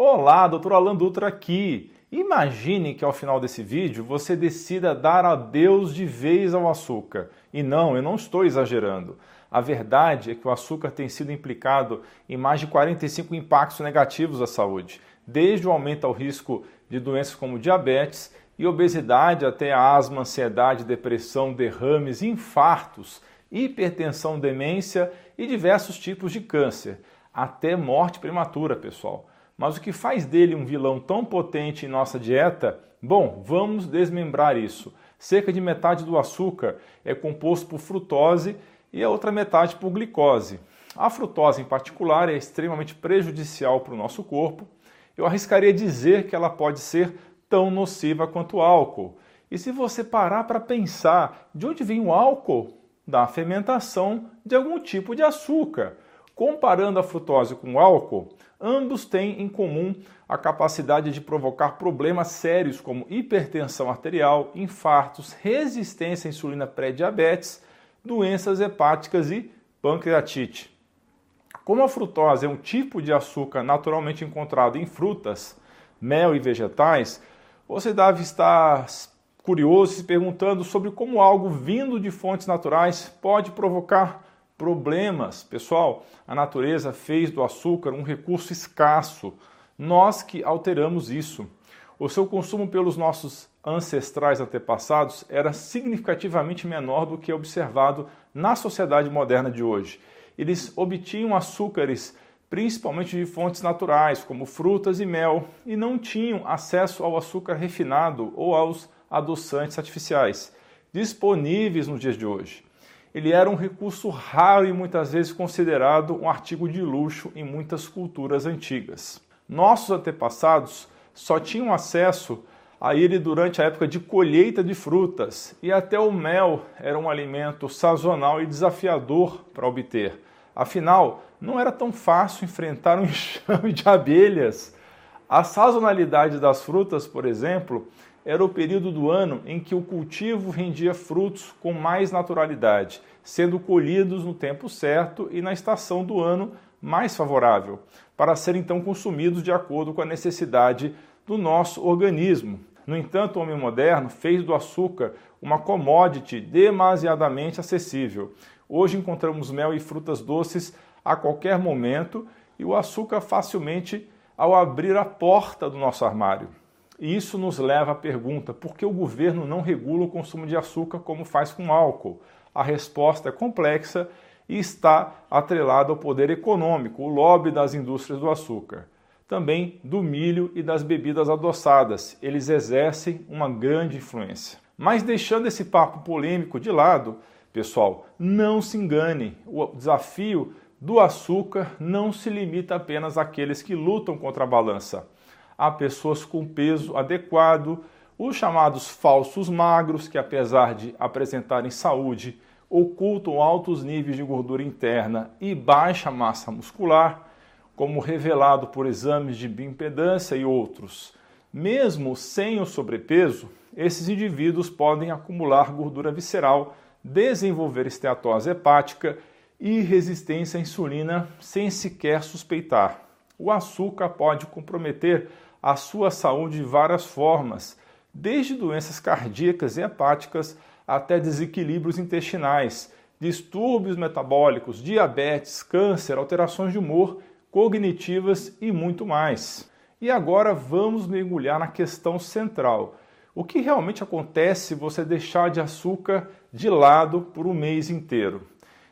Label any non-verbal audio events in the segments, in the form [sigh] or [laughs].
Olá, doutor Alan Dutra aqui. Imagine que ao final desse vídeo você decida dar adeus de vez ao açúcar. E não, eu não estou exagerando. A verdade é que o açúcar tem sido implicado em mais de 45 impactos negativos à saúde, desde o aumento ao risco de doenças como diabetes e obesidade até asma, ansiedade, depressão, derrames, infartos, hipertensão, demência e diversos tipos de câncer, até morte prematura, pessoal. Mas o que faz dele um vilão tão potente em nossa dieta? Bom, vamos desmembrar isso. Cerca de metade do açúcar é composto por frutose e a outra metade por glicose. A frutose, em particular, é extremamente prejudicial para o nosso corpo. Eu arriscaria dizer que ela pode ser tão nociva quanto o álcool. E se você parar para pensar de onde vem o álcool? Da fermentação de algum tipo de açúcar. Comparando a frutose com o álcool, ambos têm em comum a capacidade de provocar problemas sérios como hipertensão arterial, infartos, resistência à insulina pré-diabetes, doenças hepáticas e pancreatite. Como a frutose é um tipo de açúcar naturalmente encontrado em frutas, mel e vegetais, você deve estar curioso se perguntando sobre como algo vindo de fontes naturais pode provocar problemas. Pessoal, a natureza fez do açúcar um recurso escasso. Nós que alteramos isso. O seu consumo pelos nossos ancestrais antepassados era significativamente menor do que é observado na sociedade moderna de hoje. Eles obtinham açúcares principalmente de fontes naturais, como frutas e mel, e não tinham acesso ao açúcar refinado ou aos adoçantes artificiais disponíveis nos dias de hoje ele era um recurso raro e muitas vezes considerado um artigo de luxo em muitas culturas antigas. Nossos antepassados só tinham acesso a ele durante a época de colheita de frutas, e até o mel era um alimento sazonal e desafiador para obter. Afinal, não era tão fácil enfrentar um [laughs] enxame de abelhas. A sazonalidade das frutas, por exemplo, era o período do ano em que o cultivo rendia frutos com mais naturalidade, sendo colhidos no tempo certo e na estação do ano mais favorável, para serem então consumidos de acordo com a necessidade do nosso organismo. No entanto, o homem moderno fez do açúcar uma commodity demasiadamente acessível. Hoje encontramos mel e frutas doces a qualquer momento e o açúcar facilmente ao abrir a porta do nosso armário. E isso nos leva à pergunta: por que o governo não regula o consumo de açúcar como faz com álcool? A resposta é complexa e está atrelada ao poder econômico, o lobby das indústrias do açúcar. Também do milho e das bebidas adoçadas. Eles exercem uma grande influência. Mas deixando esse papo polêmico de lado, pessoal, não se engane. O desafio do açúcar não se limita apenas àqueles que lutam contra a balança a pessoas com peso adequado, os chamados falsos magros, que apesar de apresentarem saúde, ocultam altos níveis de gordura interna e baixa massa muscular, como revelado por exames de bioimpedância e outros. Mesmo sem o sobrepeso, esses indivíduos podem acumular gordura visceral, desenvolver esteatose hepática e resistência à insulina sem sequer suspeitar. O açúcar pode comprometer a sua saúde de várias formas, desde doenças cardíacas e hepáticas até desequilíbrios intestinais, distúrbios metabólicos, diabetes, câncer, alterações de humor, cognitivas e muito mais. E agora vamos mergulhar na questão central. O que realmente acontece se você deixar de açúcar de lado por um mês inteiro?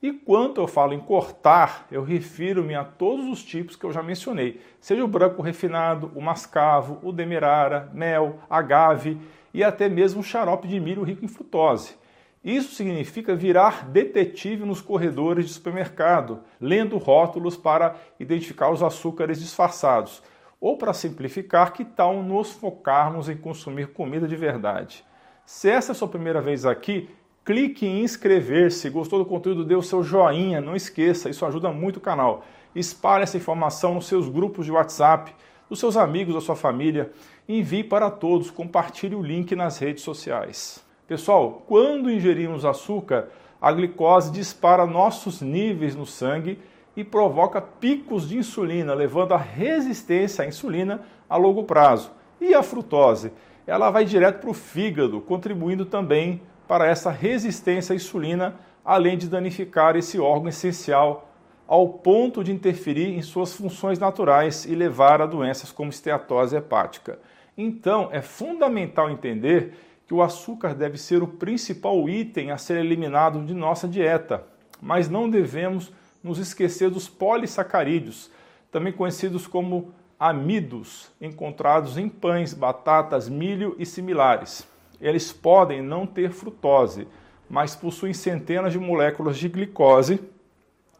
E quando eu falo em cortar, eu refiro-me a todos os tipos que eu já mencionei, seja o branco refinado, o mascavo, o demerara, mel, agave e até mesmo o xarope de milho rico em frutose. Isso significa virar detetive nos corredores de supermercado, lendo rótulos para identificar os açúcares disfarçados. Ou para simplificar, que tal nos focarmos em consumir comida de verdade? Se essa é a sua primeira vez aqui, clique em inscrever-se. Gostou do conteúdo? Dê o seu joinha. Não esqueça, isso ajuda muito o canal. Espalhe essa informação nos seus grupos de WhatsApp, dos seus amigos, da sua família. Envie para todos. Compartilhe o link nas redes sociais. Pessoal, quando ingerimos açúcar, a glicose dispara nossos níveis no sangue e provoca picos de insulina, levando à resistência à insulina a longo prazo. E a frutose? Ela vai direto para o fígado, contribuindo também para essa resistência à insulina, além de danificar esse órgão essencial ao ponto de interferir em suas funções naturais e levar a doenças como esteatose hepática. Então, é fundamental entender que o açúcar deve ser o principal item a ser eliminado de nossa dieta, mas não devemos nos esquecer dos polissacarídeos, também conhecidos como amidos, encontrados em pães, batatas, milho e similares. Eles podem não ter frutose, mas possuem centenas de moléculas de glicose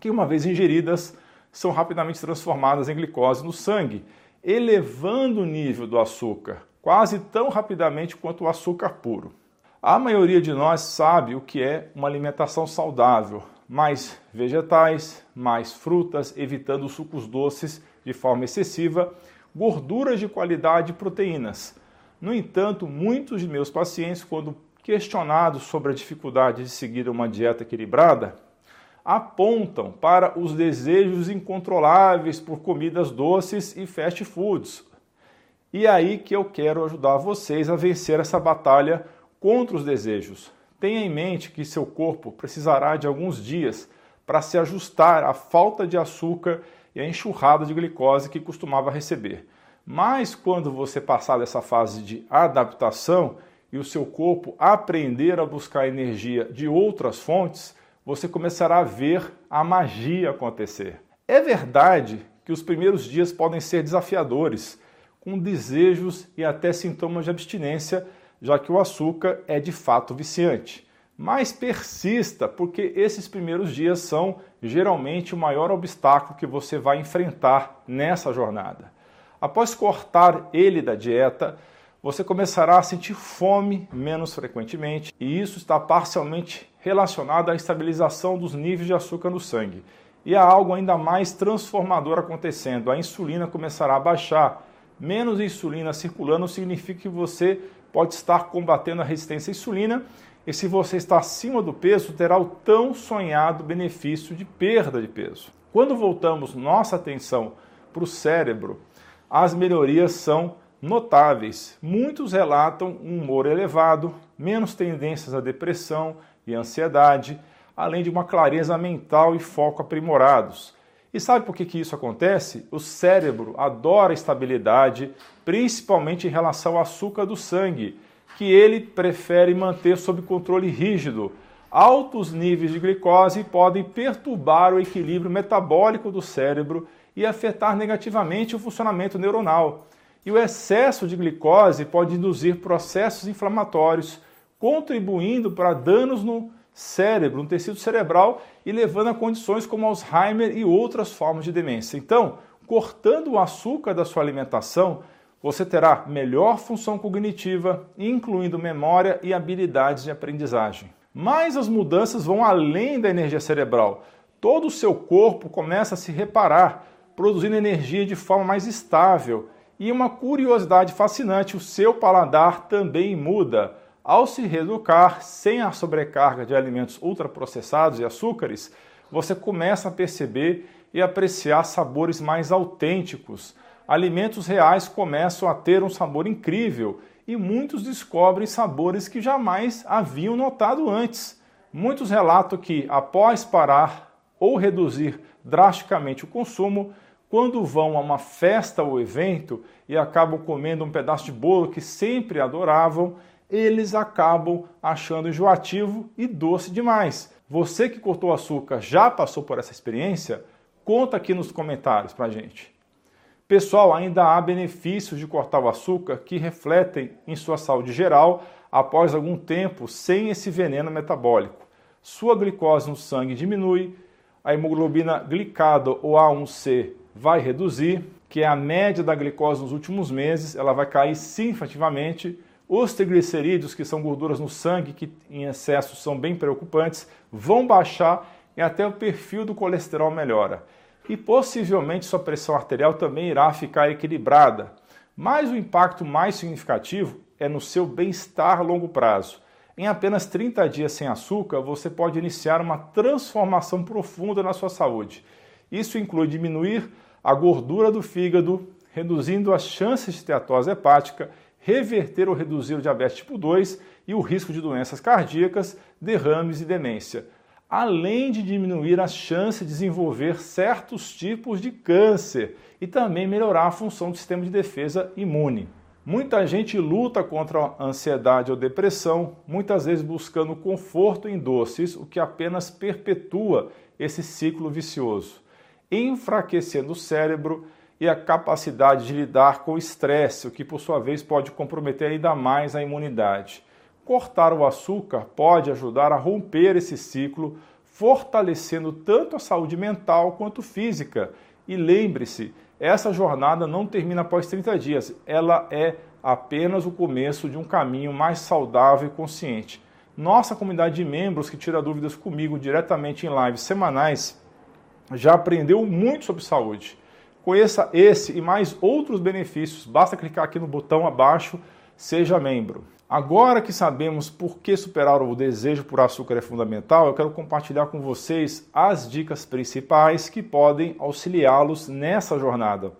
que, uma vez ingeridas, são rapidamente transformadas em glicose no sangue, elevando o nível do açúcar quase tão rapidamente quanto o açúcar puro. A maioria de nós sabe o que é uma alimentação saudável, mais vegetais, mais frutas, evitando sucos doces de forma excessiva, gorduras de qualidade e proteínas. No entanto, muitos de meus pacientes, quando questionados sobre a dificuldade de seguir uma dieta equilibrada, apontam para os desejos incontroláveis por comidas doces e fast foods, e é aí que eu quero ajudar vocês a vencer essa batalha contra os desejos. Tenha em mente que seu corpo precisará de alguns dias para se ajustar à falta de açúcar e à enxurrada de glicose que costumava receber. Mas quando você passar dessa fase de adaptação e o seu corpo aprender a buscar energia de outras fontes, você começará a ver a magia acontecer. É verdade que os primeiros dias podem ser desafiadores com desejos e até sintomas de abstinência, já que o açúcar é de fato viciante. Mas persista, porque esses primeiros dias são geralmente o maior obstáculo que você vai enfrentar nessa jornada. Após cortar ele da dieta, você começará a sentir fome menos frequentemente, e isso está parcialmente relacionado à estabilização dos níveis de açúcar no sangue. E há algo ainda mais transformador acontecendo: a insulina começará a baixar menos insulina circulando significa que você pode estar combatendo a resistência à insulina e se você está acima do peso, terá o tão sonhado benefício de perda de peso. Quando voltamos nossa atenção para o cérebro, as melhorias são notáveis. Muitos relatam um humor elevado, menos tendências à depressão e ansiedade, além de uma clareza mental e foco aprimorados. E sabe por que, que isso acontece? O cérebro adora estabilidade, principalmente em relação ao açúcar do sangue, que ele prefere manter sob controle rígido. Altos níveis de glicose podem perturbar o equilíbrio metabólico do cérebro e afetar negativamente o funcionamento neuronal. E o excesso de glicose pode induzir processos inflamatórios, contribuindo para danos no cérebro, no tecido cerebral e levando a condições como Alzheimer e outras formas de demência. Então, cortando o açúcar da sua alimentação, você terá melhor função cognitiva, incluindo memória e habilidades de aprendizagem. Mas as mudanças vão além da energia cerebral. Todo o seu corpo começa a se reparar, produzindo energia de forma mais estável. E uma curiosidade fascinante: o seu paladar também muda. Ao se reeducar sem a sobrecarga de alimentos ultraprocessados e açúcares, você começa a perceber e apreciar sabores mais autênticos. Alimentos reais começam a ter um sabor incrível e muitos descobrem sabores que jamais haviam notado antes. Muitos relatam que, após parar ou reduzir drasticamente o consumo, quando vão a uma festa ou evento e acabam comendo um pedaço de bolo que sempre adoravam, eles acabam achando enjoativo e doce demais. Você que cortou açúcar já passou por essa experiência? Conta aqui nos comentários pra gente. Pessoal, ainda há benefícios de cortar o açúcar que refletem em sua saúde geral após algum tempo sem esse veneno metabólico. Sua glicose no sangue diminui, a hemoglobina glicada ou A1C vai reduzir, que é a média da glicose nos últimos meses, ela vai cair significativamente os triglicerídeos, que são gorduras no sangue, que em excesso são bem preocupantes, vão baixar e até o perfil do colesterol melhora. E possivelmente sua pressão arterial também irá ficar equilibrada. Mas o impacto mais significativo é no seu bem-estar a longo prazo. Em apenas 30 dias sem açúcar, você pode iniciar uma transformação profunda na sua saúde. Isso inclui diminuir a gordura do fígado, reduzindo as chances de esteatose hepática, reverter ou reduzir o diabetes tipo 2 e o risco de doenças cardíacas, derrames e demência, além de diminuir as chances de desenvolver certos tipos de câncer e também melhorar a função do sistema de defesa imune. Muita gente luta contra a ansiedade ou depressão, muitas vezes buscando conforto em doces, o que apenas perpetua esse ciclo vicioso, enfraquecendo o cérebro e a capacidade de lidar com o estresse, o que por sua vez pode comprometer ainda mais a imunidade. Cortar o açúcar pode ajudar a romper esse ciclo, fortalecendo tanto a saúde mental quanto física. E lembre-se, essa jornada não termina após 30 dias, ela é apenas o começo de um caminho mais saudável e consciente. Nossa comunidade de membros que tira dúvidas comigo diretamente em lives semanais já aprendeu muito sobre saúde. Conheça esse e mais outros benefícios, basta clicar aqui no botão abaixo, seja membro. Agora que sabemos por que superar o desejo por açúcar é fundamental, eu quero compartilhar com vocês as dicas principais que podem auxiliá-los nessa jornada.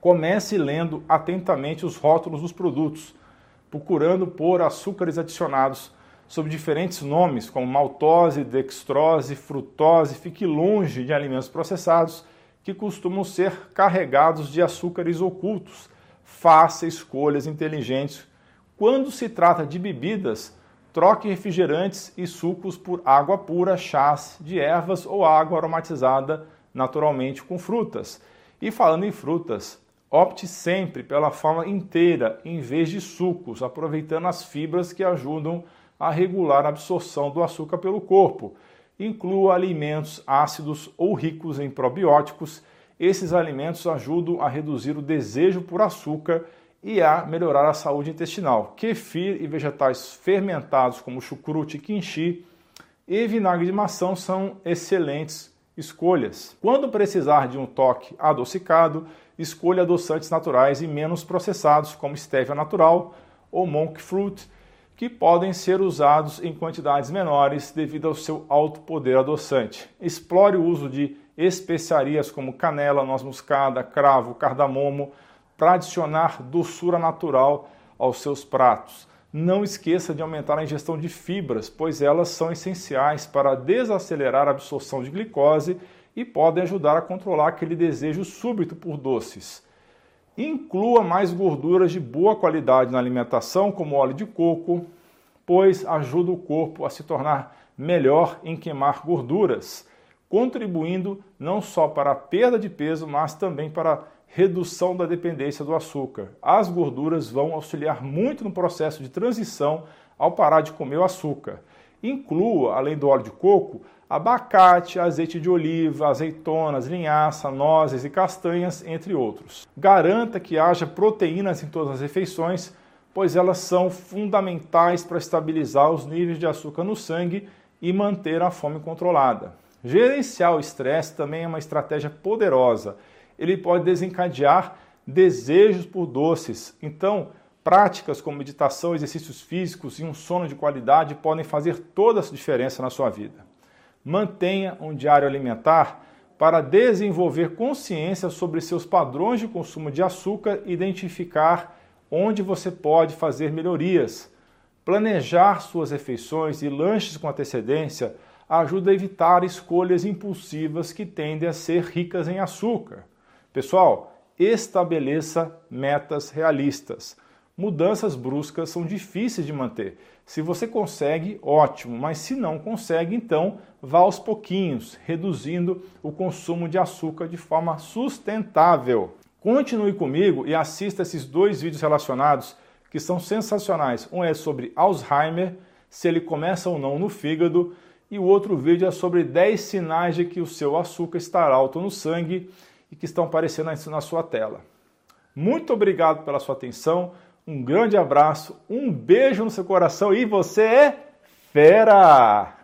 Comece lendo atentamente os rótulos dos produtos, procurando por açúcares adicionados sob diferentes nomes, como maltose, dextrose, frutose. Fique longe de alimentos processados que costumam ser carregados de açúcares ocultos. Faça escolhas inteligentes quando se trata de bebidas, troque refrigerantes e sucos por água pura, chás de ervas ou água aromatizada naturalmente com frutas. E falando em frutas, opte sempre pela forma inteira em vez de sucos, aproveitando as fibras que ajudam regular a absorção do açúcar pelo corpo. Inclua alimentos ácidos ou ricos em probióticos. Esses alimentos ajudam a reduzir o desejo por açúcar e a melhorar a saúde intestinal. Kefir e vegetais fermentados como chucrute e quinchi e vinagre de maçã são excelentes escolhas. Quando precisar de um toque adocicado, escolha adoçantes naturais e menos processados como stevia natural ou monk fruit, que podem ser usados em quantidades menores devido ao seu alto poder adoçante. Explore o uso de especiarias como canela, noz moscada, cravo, cardamomo, para adicionar doçura natural aos seus pratos. Não esqueça de aumentar a ingestão de fibras, pois elas são essenciais para desacelerar a absorção de glicose e podem ajudar a controlar aquele desejo súbito por doces. Inclua mais gorduras de boa qualidade na alimentação, como óleo de coco, pois ajuda o corpo a se tornar melhor em queimar gorduras, contribuindo não só para a perda de peso, mas também para redução da dependência do açúcar. As gorduras vão auxiliar muito no processo de transição ao parar de comer o açúcar. Inclua, além do óleo de coco, abacate, azeite de oliva, azeitonas, linhaça, nozes e castanhas, entre outros. Garanta que haja proteínas em todas as refeições, pois elas são fundamentais para estabilizar os níveis de açúcar no sangue e manter a fome controlada. Gerenciar o estresse também é uma estratégia poderosa ele pode desencadear desejos por doces. Então, práticas como meditação, exercícios físicos e um sono de qualidade podem fazer toda a diferença na sua vida. Mantenha um diário alimentar para desenvolver consciência sobre seus padrões de consumo de açúcar e identificar onde você pode fazer melhorias. Planejar suas refeições e lanches com antecedência ajuda a evitar escolhas impulsivas que tendem a ser ricas em açúcar. Pessoal, estabeleça metas realistas. Mudanças bruscas são difíceis de manter. Se você consegue, ótimo, mas se não consegue, então vá aos pouquinhos, reduzindo o consumo de açúcar de forma sustentável. Continue comigo e assista esses dois vídeos relacionados que são sensacionais. Um é sobre Alzheimer, se ele começa ou não no fígado, e o outro vídeo é sobre 10 sinais de que o seu açúcar está alto no sangue e que estão aparecendo na sua tela. Muito obrigado pela sua atenção, um grande abraço, um beijo no seu coração e você é fera!